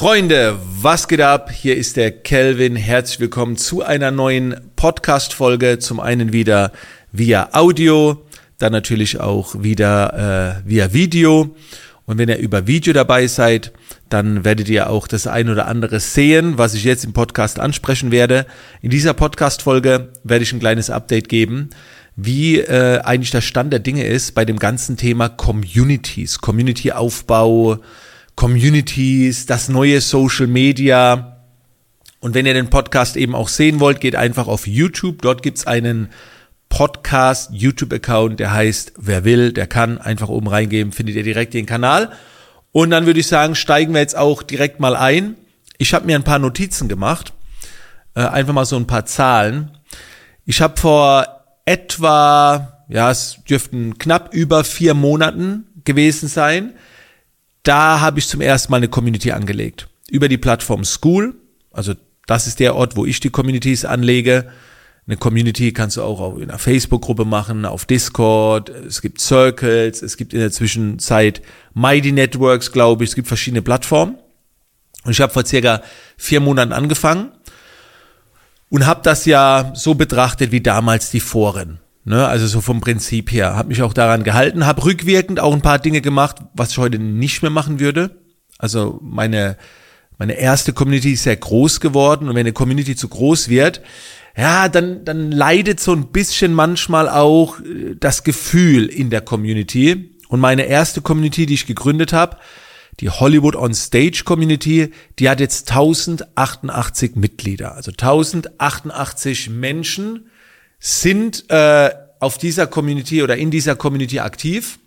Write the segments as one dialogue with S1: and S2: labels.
S1: Freunde, was geht ab? Hier ist der Kelvin. Herzlich willkommen zu einer neuen Podcast-Folge. Zum einen wieder via Audio, dann natürlich auch wieder äh, via Video. Und wenn ihr über Video dabei seid, dann werdet ihr auch das ein oder andere sehen, was ich jetzt im Podcast ansprechen werde. In dieser Podcast-Folge werde ich ein kleines Update geben, wie äh, eigentlich der Stand der Dinge ist bei dem ganzen Thema Communities, Community-Aufbau, Communities, das neue Social Media. Und wenn ihr den Podcast eben auch sehen wollt, geht einfach auf YouTube. Dort gibt's einen Podcast YouTube-Account, der heißt Wer will, der kann. Einfach oben reingeben, findet ihr direkt den Kanal. Und dann würde ich sagen, steigen wir jetzt auch direkt mal ein. Ich habe mir ein paar Notizen gemacht. Äh, einfach mal so ein paar Zahlen. Ich habe vor etwa, ja, es dürften knapp über vier Monaten gewesen sein, da habe ich zum ersten Mal eine Community angelegt. Über die Plattform School, also das ist der Ort, wo ich die Communities anlege. Eine Community kannst du auch in einer Facebook-Gruppe machen, auf Discord, es gibt Circles, es gibt in der Zwischenzeit Mighty Networks, glaube ich, es gibt verschiedene Plattformen. Und ich habe vor circa vier Monaten angefangen und habe das ja so betrachtet wie damals die Foren. Ne, also so vom Prinzip her. Habe mich auch daran gehalten, habe rückwirkend auch ein paar Dinge gemacht, was ich heute nicht mehr machen würde. Also meine, meine erste Community ist sehr groß geworden und wenn eine Community zu groß wird, ja, dann, dann leidet so ein bisschen manchmal auch äh, das Gefühl in der Community. Und meine erste Community, die ich gegründet habe, die Hollywood on Stage Community, die hat jetzt 1088 Mitglieder. Also 1088 Menschen, sind äh, auf dieser Community oder in dieser Community aktiv.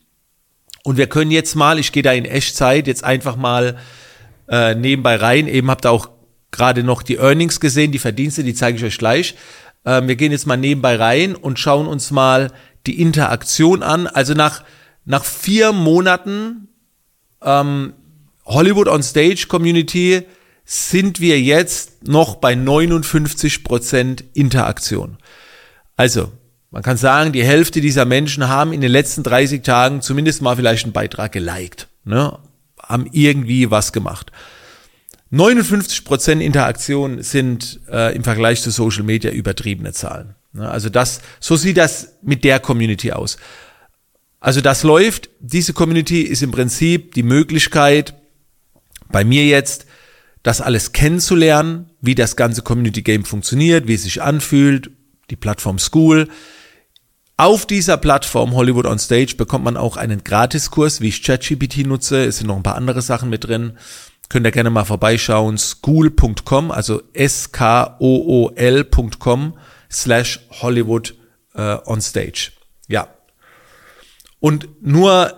S1: Und wir können jetzt mal, ich gehe da in Echtzeit, jetzt einfach mal äh, nebenbei rein. Eben habt ihr auch gerade noch die Earnings gesehen, die Verdienste, die zeige ich euch gleich. Ähm, wir gehen jetzt mal nebenbei rein und schauen uns mal die Interaktion an. Also nach, nach vier Monaten ähm, Hollywood on Stage Community sind wir jetzt noch bei 59 Prozent Interaktion. Also, man kann sagen, die Hälfte dieser Menschen haben in den letzten 30 Tagen zumindest mal vielleicht einen Beitrag geliked, ne? haben irgendwie was gemacht. 59% Interaktion sind äh, im Vergleich zu Social Media übertriebene Zahlen. Ne? Also das, so sieht das mit der Community aus. Also das läuft. Diese Community ist im Prinzip die Möglichkeit, bei mir jetzt das alles kennenzulernen, wie das ganze Community Game funktioniert, wie es sich anfühlt, die Plattform School. Auf dieser Plattform Hollywood on Stage bekommt man auch einen Gratiskurs, wie ich ChatGPT nutze. Es sind noch ein paar andere Sachen mit drin. Könnt ihr gerne mal vorbeischauen. School.com, also S-K-O-O-L.com slash Hollywood äh, on Stage. Ja. Und nur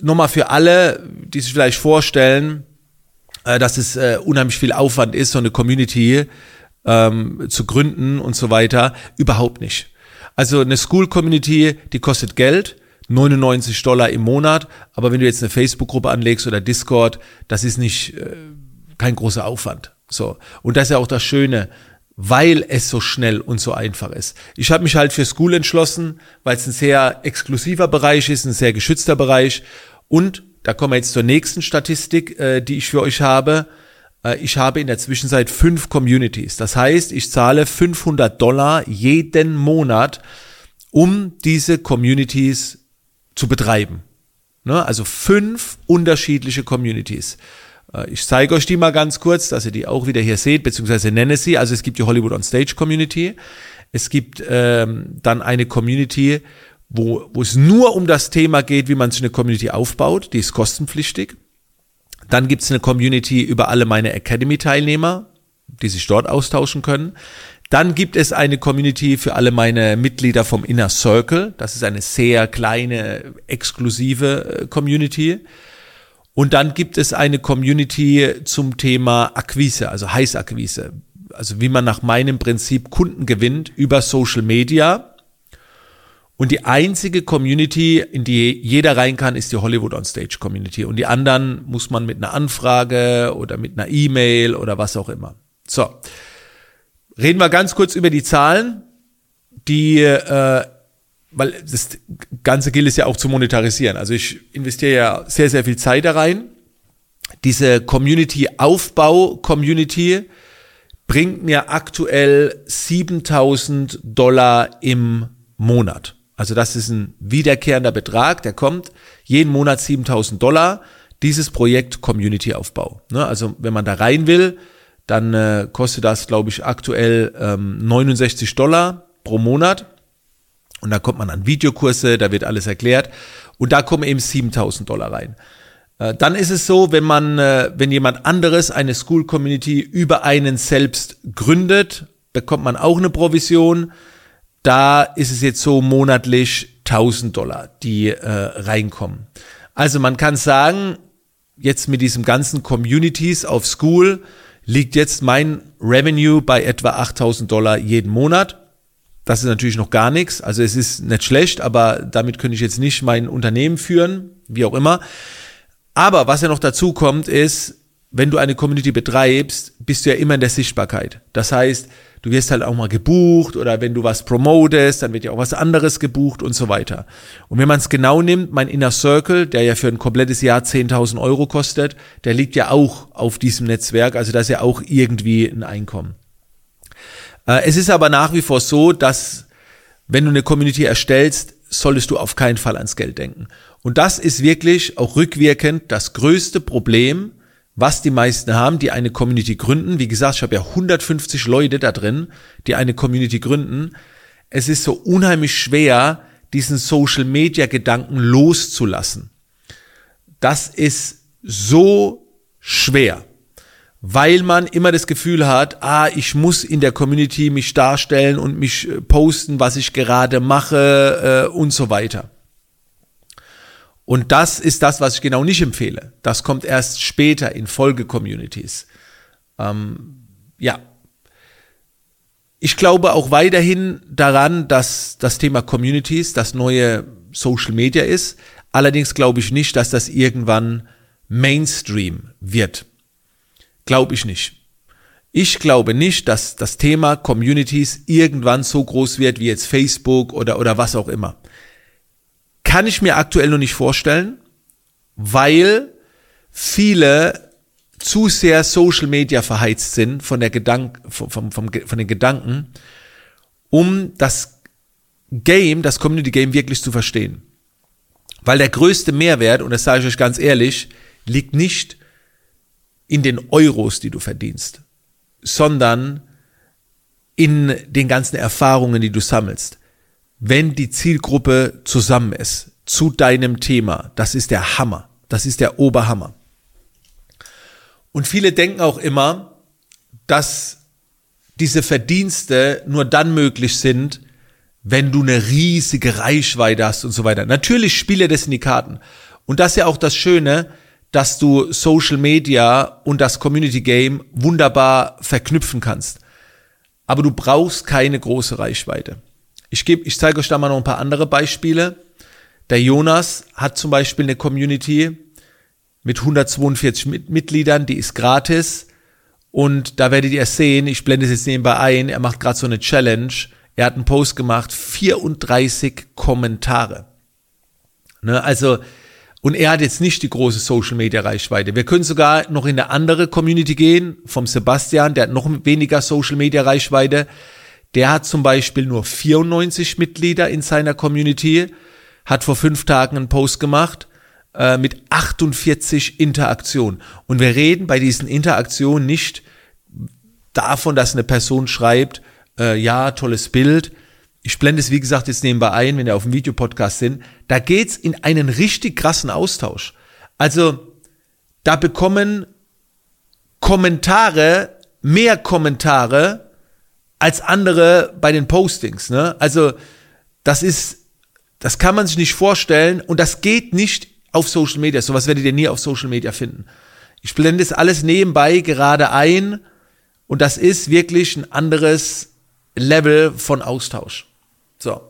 S1: nochmal für alle, die sich vielleicht vorstellen, äh, dass es äh, unheimlich viel Aufwand ist, so eine Community ähm, zu gründen und so weiter. Überhaupt nicht. Also eine School Community, die kostet Geld, 99 Dollar im Monat, aber wenn du jetzt eine Facebook-Gruppe anlegst oder Discord, das ist nicht äh, kein großer Aufwand. So und das ist ja auch das Schöne, weil es so schnell und so einfach ist. Ich habe mich halt für School entschlossen, weil es ein sehr exklusiver Bereich ist, ein sehr geschützter Bereich und da kommen wir jetzt zur nächsten Statistik, äh, die ich für euch habe. Äh, ich habe in der Zwischenzeit fünf Communities. Das heißt, ich zahle 500 Dollar jeden Monat, um diese Communities zu betreiben. Ne? Also fünf unterschiedliche Communities. Äh, ich zeige euch die mal ganz kurz, dass ihr die auch wieder hier seht, beziehungsweise nenne sie. Also es gibt die Hollywood on Stage Community. Es gibt ähm, dann eine Community, wo, wo es nur um das Thema geht, wie man sich eine Community aufbaut. Die ist kostenpflichtig. Dann gibt es eine Community über alle meine Academy-Teilnehmer, die sich dort austauschen können. Dann gibt es eine Community für alle meine Mitglieder vom Inner Circle. Das ist eine sehr kleine, exklusive äh, Community. Und dann gibt es eine Community zum Thema Akquise, also Heißakquise. Also wie man nach meinem Prinzip Kunden gewinnt über Social Media und die einzige Community, in die jeder rein kann, ist die Hollywood on Stage Community. Und die anderen muss man mit einer Anfrage oder mit einer E-Mail oder was auch immer. So. Reden wir ganz kurz über die Zahlen, die, äh, weil das Ganze gilt es ja auch zu monetarisieren. Also ich investiere ja sehr, sehr viel Zeit da rein. Diese Community-Aufbau-Community bringt mir aktuell 7000 Dollar im Monat. Also das ist ein wiederkehrender Betrag, der kommt jeden Monat 7000 Dollar. Dieses Projekt Community-Aufbau. Ne? Also wenn man da rein will, dann äh, kostet das, glaube ich, aktuell ähm, 69 Dollar pro Monat. Und da kommt man an Videokurse, da wird alles erklärt. Und da kommen eben 7000 Dollar rein. Äh, dann ist es so, wenn man, äh, wenn jemand anderes eine School Community über einen selbst gründet, bekommt man auch eine Provision. Da ist es jetzt so monatlich 1000 Dollar, die äh, reinkommen. Also man kann sagen, jetzt mit diesem ganzen Communities auf School liegt jetzt mein Revenue bei etwa 8000 Dollar jeden Monat. Das ist natürlich noch gar nichts. Also es ist nicht schlecht, aber damit könnte ich jetzt nicht mein Unternehmen führen, wie auch immer. Aber was ja noch dazu kommt, ist, wenn du eine Community betreibst, bist du ja immer in der Sichtbarkeit. Das heißt, du wirst halt auch mal gebucht oder wenn du was promotest, dann wird ja auch was anderes gebucht und so weiter. Und wenn man es genau nimmt, mein Inner Circle, der ja für ein komplettes Jahr 10.000 Euro kostet, der liegt ja auch auf diesem Netzwerk, also das ist ja auch irgendwie ein Einkommen. Äh, es ist aber nach wie vor so, dass wenn du eine Community erstellst, solltest du auf keinen Fall ans Geld denken. Und das ist wirklich auch rückwirkend das größte Problem, was die meisten haben, die eine Community gründen. Wie gesagt, ich habe ja 150 Leute da drin, die eine Community gründen. Es ist so unheimlich schwer, diesen Social Media Gedanken loszulassen. Das ist so schwer weil man immer das Gefühl hat, ah, ich muss in der Community mich darstellen und mich äh, posten, was ich gerade mache äh, und so weiter. Und das ist das, was ich genau nicht empfehle. Das kommt erst später in Folge-Communities. Ähm, ja. Ich glaube auch weiterhin daran, dass das Thema Communities das neue Social Media ist. Allerdings glaube ich nicht, dass das irgendwann Mainstream wird. Glaube ich nicht. Ich glaube nicht, dass das Thema Communities irgendwann so groß wird wie jetzt Facebook oder, oder was auch immer. Kann ich mir aktuell noch nicht vorstellen, weil viele zu sehr Social Media verheizt sind von der Gedank vom, vom, vom, von den Gedanken, um das Game, das Community Game wirklich zu verstehen. Weil der größte Mehrwert, und das sage ich euch ganz ehrlich, liegt nicht in den Euros, die du verdienst, sondern in den ganzen Erfahrungen, die du sammelst. Wenn die Zielgruppe zusammen ist zu deinem Thema, das ist der Hammer, das ist der Oberhammer. Und viele denken auch immer, dass diese Verdienste nur dann möglich sind, wenn du eine riesige Reichweite hast und so weiter. Natürlich spiele das in die Karten. Und das ist ja auch das Schöne, dass du Social Media und das Community Game wunderbar verknüpfen kannst. Aber du brauchst keine große Reichweite. Ich gebe, ich zeige euch da mal noch ein paar andere Beispiele. Der Jonas hat zum Beispiel eine Community mit 142 Mitgliedern, die ist gratis. Und da werdet ihr sehen, ich blende es jetzt nebenbei ein, er macht gerade so eine Challenge. Er hat einen Post gemacht, 34 Kommentare. Ne, also und er hat jetzt nicht die große Social Media Reichweite. Wir können sogar noch in eine andere Community gehen, vom Sebastian, der hat noch weniger Social Media Reichweite. Der hat zum Beispiel nur 94 Mitglieder in seiner Community, hat vor fünf Tagen einen Post gemacht äh, mit 48 Interaktionen. Und wir reden bei diesen Interaktionen nicht davon, dass eine Person schreibt, äh, ja, tolles Bild, ich blende es, wie gesagt, jetzt nebenbei ein, wenn ihr auf dem Videopodcast sind, da geht's in einen richtig krassen Austausch. Also, da bekommen Kommentare, mehr Kommentare als andere bei den Postings. Ne? Also, das ist, das kann man sich nicht vorstellen und das geht nicht auf Social Media. Sowas werdet ihr nie auf Social Media finden. Ich blende es alles nebenbei gerade ein und das ist wirklich ein anderes Level von Austausch. So.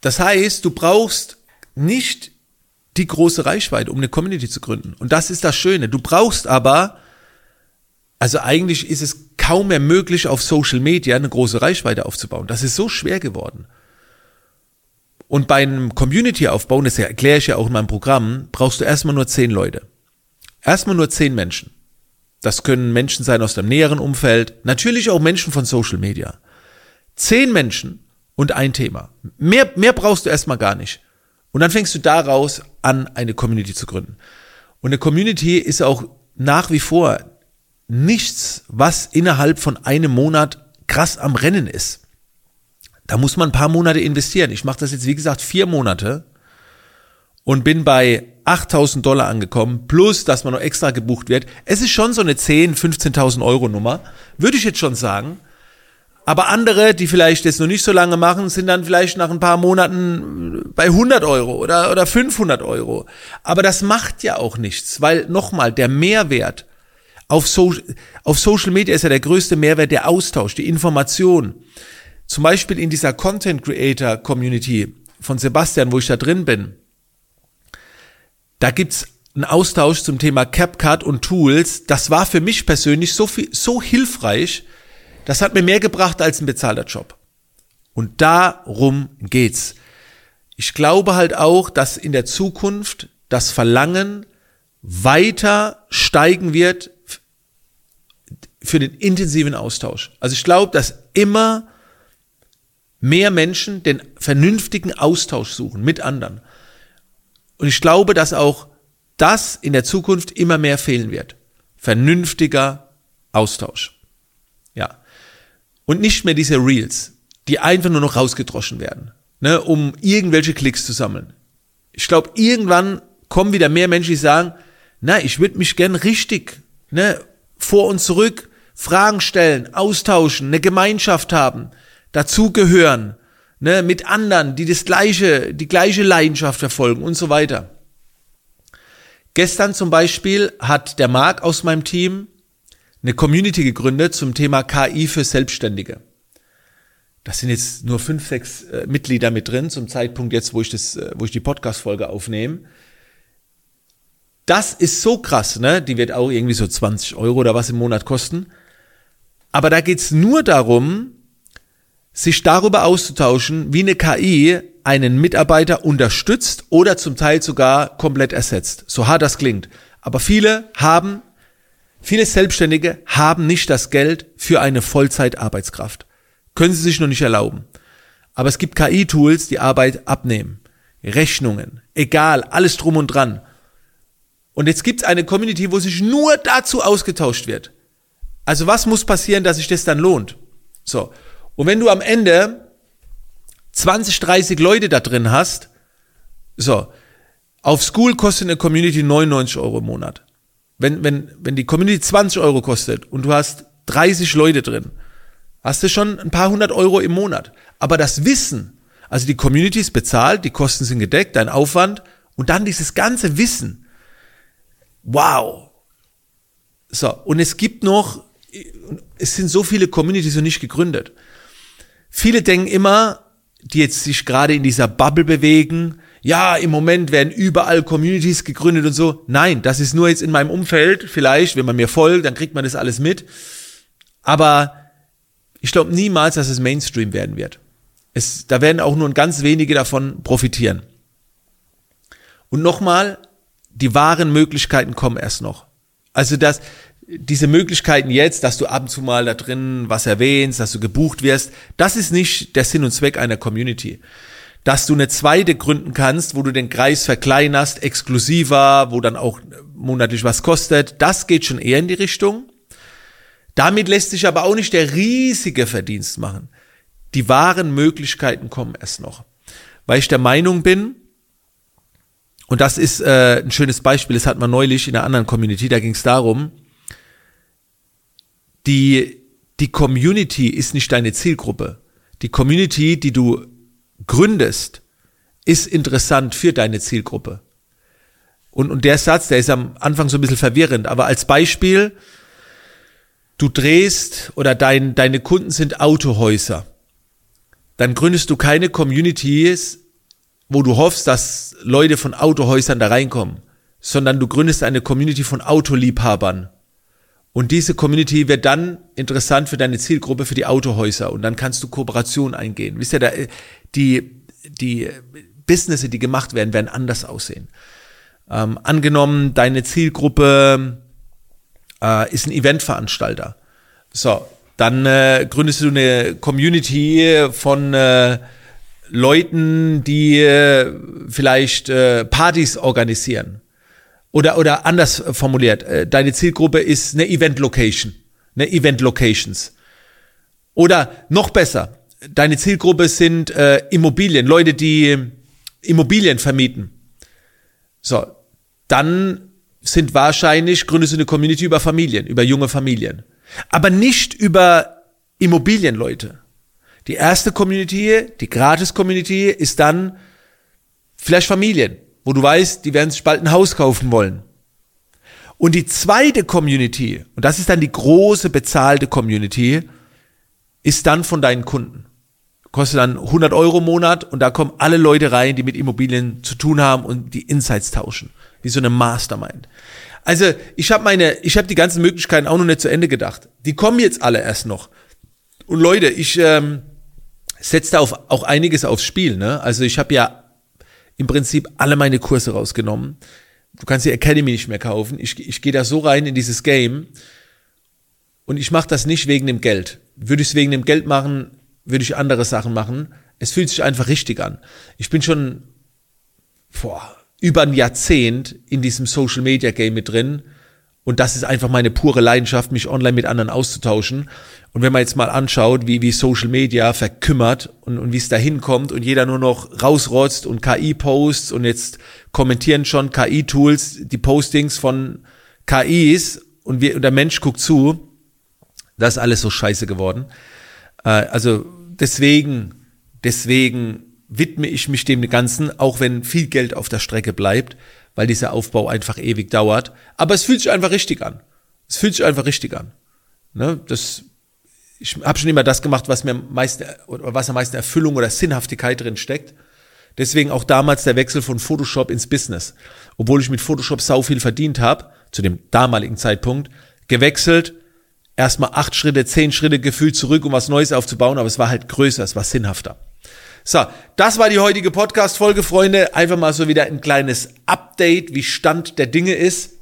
S1: Das heißt, du brauchst nicht die große Reichweite, um eine Community zu gründen. Und das ist das Schöne. Du brauchst aber, also eigentlich ist es kaum mehr möglich, auf Social Media eine große Reichweite aufzubauen. Das ist so schwer geworden. Und bei einem Community-Aufbau, das erkläre ich ja auch in meinem Programm, brauchst du erstmal nur zehn Leute. Erstmal nur zehn Menschen. Das können Menschen sein aus dem näheren Umfeld, natürlich auch Menschen von Social Media. Zehn Menschen und ein Thema. Mehr, mehr brauchst du erstmal gar nicht. Und dann fängst du daraus an, eine Community zu gründen. Und eine Community ist auch nach wie vor nichts, was innerhalb von einem Monat krass am Rennen ist. Da muss man ein paar Monate investieren. Ich mache das jetzt, wie gesagt, vier Monate und bin bei 8000 Dollar angekommen, plus, dass man noch extra gebucht wird. Es ist schon so eine 10, 15.000 Euro Nummer, würde ich jetzt schon sagen. Aber andere, die vielleicht jetzt noch nicht so lange machen, sind dann vielleicht nach ein paar Monaten bei 100 Euro oder, oder 500 Euro. Aber das macht ja auch nichts, weil nochmal, der Mehrwert auf, so auf Social Media ist ja der größte Mehrwert der Austausch, die Information. Zum Beispiel in dieser Content Creator Community von Sebastian, wo ich da drin bin. Da gibt's einen Austausch zum Thema CapCut und Tools. Das war für mich persönlich so viel, so hilfreich, das hat mir mehr gebracht als ein bezahlter Job. Und darum geht's. Ich glaube halt auch, dass in der Zukunft das Verlangen weiter steigen wird für den intensiven Austausch. Also ich glaube, dass immer mehr Menschen den vernünftigen Austausch suchen mit anderen. Und ich glaube, dass auch das in der Zukunft immer mehr fehlen wird. Vernünftiger Austausch. Ja und nicht mehr diese Reels, die einfach nur noch rausgedroschen werden, ne, um irgendwelche Klicks zu sammeln. Ich glaube, irgendwann kommen wieder mehr Menschen, die sagen, na, ich würde mich gern richtig, ne, vor und zurück Fragen stellen, austauschen, eine Gemeinschaft haben, dazugehören, ne, mit anderen, die das gleiche, die gleiche Leidenschaft verfolgen und so weiter. Gestern zum Beispiel hat der Marc aus meinem Team eine Community gegründet zum Thema KI für Selbstständige. Das sind jetzt nur fünf, sechs äh, Mitglieder mit drin zum Zeitpunkt jetzt, wo ich das, äh, wo ich die Podcast-Folge aufnehme. Das ist so krass, ne? Die wird auch irgendwie so 20 Euro oder was im Monat kosten. Aber da geht's nur darum, sich darüber auszutauschen, wie eine KI einen Mitarbeiter unterstützt oder zum Teil sogar komplett ersetzt. So hart das klingt. Aber viele haben Viele Selbstständige haben nicht das Geld für eine Vollzeitarbeitskraft. Können sie sich noch nicht erlauben. Aber es gibt KI-Tools, die Arbeit abnehmen. Rechnungen, egal, alles drum und dran. Und jetzt gibt es eine Community, wo sich nur dazu ausgetauscht wird. Also was muss passieren, dass sich das dann lohnt? So. Und wenn du am Ende 20, 30 Leute da drin hast, so, auf School kostet eine Community 99 Euro im Monat wenn, wenn, wenn die Community 20 Euro kostet und du hast 30 Leute drin, hast du schon ein paar hundert Euro im Monat. Aber das Wissen, also die Community ist bezahlt, die Kosten sind gedeckt, dein Aufwand und dann dieses ganze Wissen. Wow. So, und es gibt noch, es sind so viele Communities noch nicht gegründet. Viele denken immer, die jetzt sich gerade in dieser Bubble bewegen, ja, im Moment werden überall Communities gegründet und so. Nein, das ist nur jetzt in meinem Umfeld. Vielleicht, wenn man mir folgt, dann kriegt man das alles mit. Aber ich glaube niemals, dass es Mainstream werden wird. Es, da werden auch nur ganz wenige davon profitieren. Und nochmal, die wahren Möglichkeiten kommen erst noch. Also das, diese Möglichkeiten jetzt, dass du ab und zu mal da drin was erwähnst, dass du gebucht wirst, das ist nicht der Sinn und Zweck einer Community dass du eine zweite gründen kannst, wo du den Kreis verkleinerst, exklusiver, wo dann auch monatlich was kostet. Das geht schon eher in die Richtung. Damit lässt sich aber auch nicht der riesige Verdienst machen. Die wahren Möglichkeiten kommen erst noch. Weil ich der Meinung bin, und das ist äh, ein schönes Beispiel, das hat man neulich in einer anderen Community, da ging es darum, die, die Community ist nicht deine Zielgruppe. Die Community, die du gründest, ist interessant für deine Zielgruppe. Und, und der Satz, der ist am Anfang so ein bisschen verwirrend, aber als Beispiel, du drehst oder dein, deine Kunden sind Autohäuser. Dann gründest du keine Communities, wo du hoffst, dass Leute von Autohäusern da reinkommen, sondern du gründest eine Community von Autoliebhabern. Und diese Community wird dann interessant für deine Zielgruppe, für die Autohäuser. Und dann kannst du Kooperation eingehen. Wisst ihr, da, die, die Business, die gemacht werden, werden anders aussehen. Ähm, angenommen, deine Zielgruppe äh, ist ein Eventveranstalter. So, dann äh, gründest du eine Community von äh, Leuten, die äh, vielleicht äh, Partys organisieren. Oder, oder anders formuliert, äh, deine Zielgruppe ist eine Event Location, eine Event Locations. Oder noch besser, deine Zielgruppe sind äh, Immobilien, Leute, die Immobilien vermieten. So, dann sind wahrscheinlich, gründest du eine Community über Familien, über junge Familien. Aber nicht über Immobilienleute. Die erste Community, die Gratis-Community, ist dann vielleicht Familien, wo du weißt, die werden sich bald ein Haus kaufen wollen. Und die zweite Community, und das ist dann die große bezahlte Community, ist dann von deinen Kunden. Kostet dann 100 Euro im Monat und da kommen alle Leute rein, die mit Immobilien zu tun haben und die Insights tauschen. Wie so eine Mastermind. Also ich habe meine, ich habe die ganzen Möglichkeiten auch noch nicht zu Ende gedacht. Die kommen jetzt alle erst noch. Und Leute, ich ähm, setze da auf, auch einiges aufs Spiel. Ne? Also ich habe ja im Prinzip alle meine Kurse rausgenommen. Du kannst die Academy nicht mehr kaufen. Ich, ich gehe da so rein in dieses Game und ich mache das nicht wegen dem Geld. Würde ich es wegen dem Geld machen, würde ich andere Sachen machen. Es fühlt sich einfach richtig an. Ich bin schon boah, über ein Jahrzehnt in diesem Social Media Game mit drin. Und das ist einfach meine pure Leidenschaft, mich online mit anderen auszutauschen. Und wenn man jetzt mal anschaut, wie, wie Social Media verkümmert und, und wie es da hinkommt und jeder nur noch rausrotzt und KI-Posts und jetzt kommentieren schon KI-Tools die Postings von KIs und, wir, und der Mensch guckt zu, das ist alles so scheiße geworden. Äh, also deswegen, deswegen widme ich mich dem Ganzen, auch wenn viel Geld auf der Strecke bleibt, weil dieser Aufbau einfach ewig dauert. Aber es fühlt sich einfach richtig an. Es fühlt sich einfach richtig an. Ne? Das, ich habe schon immer das gemacht, was mir meist, oder was am meisten Erfüllung oder Sinnhaftigkeit drin steckt. Deswegen auch damals der Wechsel von Photoshop ins Business. Obwohl ich mit Photoshop sau viel verdient habe, zu dem damaligen Zeitpunkt, gewechselt, erstmal acht Schritte, zehn Schritte gefühlt zurück, um was Neues aufzubauen, aber es war halt größer, es war sinnhafter. So, das war die heutige Podcast-Folge, Freunde. Einfach mal so wieder ein kleines Update, wie Stand der Dinge ist.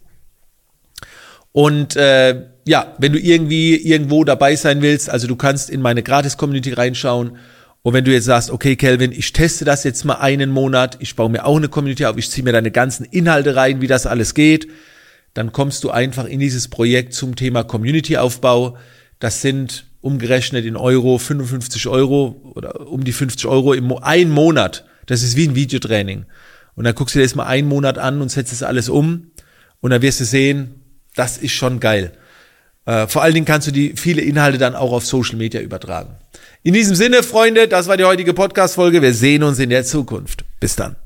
S1: Und äh, ja, wenn du irgendwie irgendwo dabei sein willst, also du kannst in meine Gratis-Community reinschauen. Und wenn du jetzt sagst, okay, Kelvin, ich teste das jetzt mal einen Monat, ich baue mir auch eine Community auf, ich ziehe mir deine ganzen Inhalte rein, wie das alles geht, dann kommst du einfach in dieses Projekt zum Thema Community-Aufbau. Das sind umgerechnet in Euro 55 Euro oder um die 50 Euro im Mo ein Monat. Das ist wie ein Videotraining. Und dann guckst du dir das mal einen Monat an und setzt das alles um und dann wirst du sehen, das ist schon geil. Äh, vor allen Dingen kannst du die viele Inhalte dann auch auf Social Media übertragen. In diesem Sinne, Freunde, das war die heutige Podcast-Folge. Wir sehen uns in der Zukunft. Bis dann.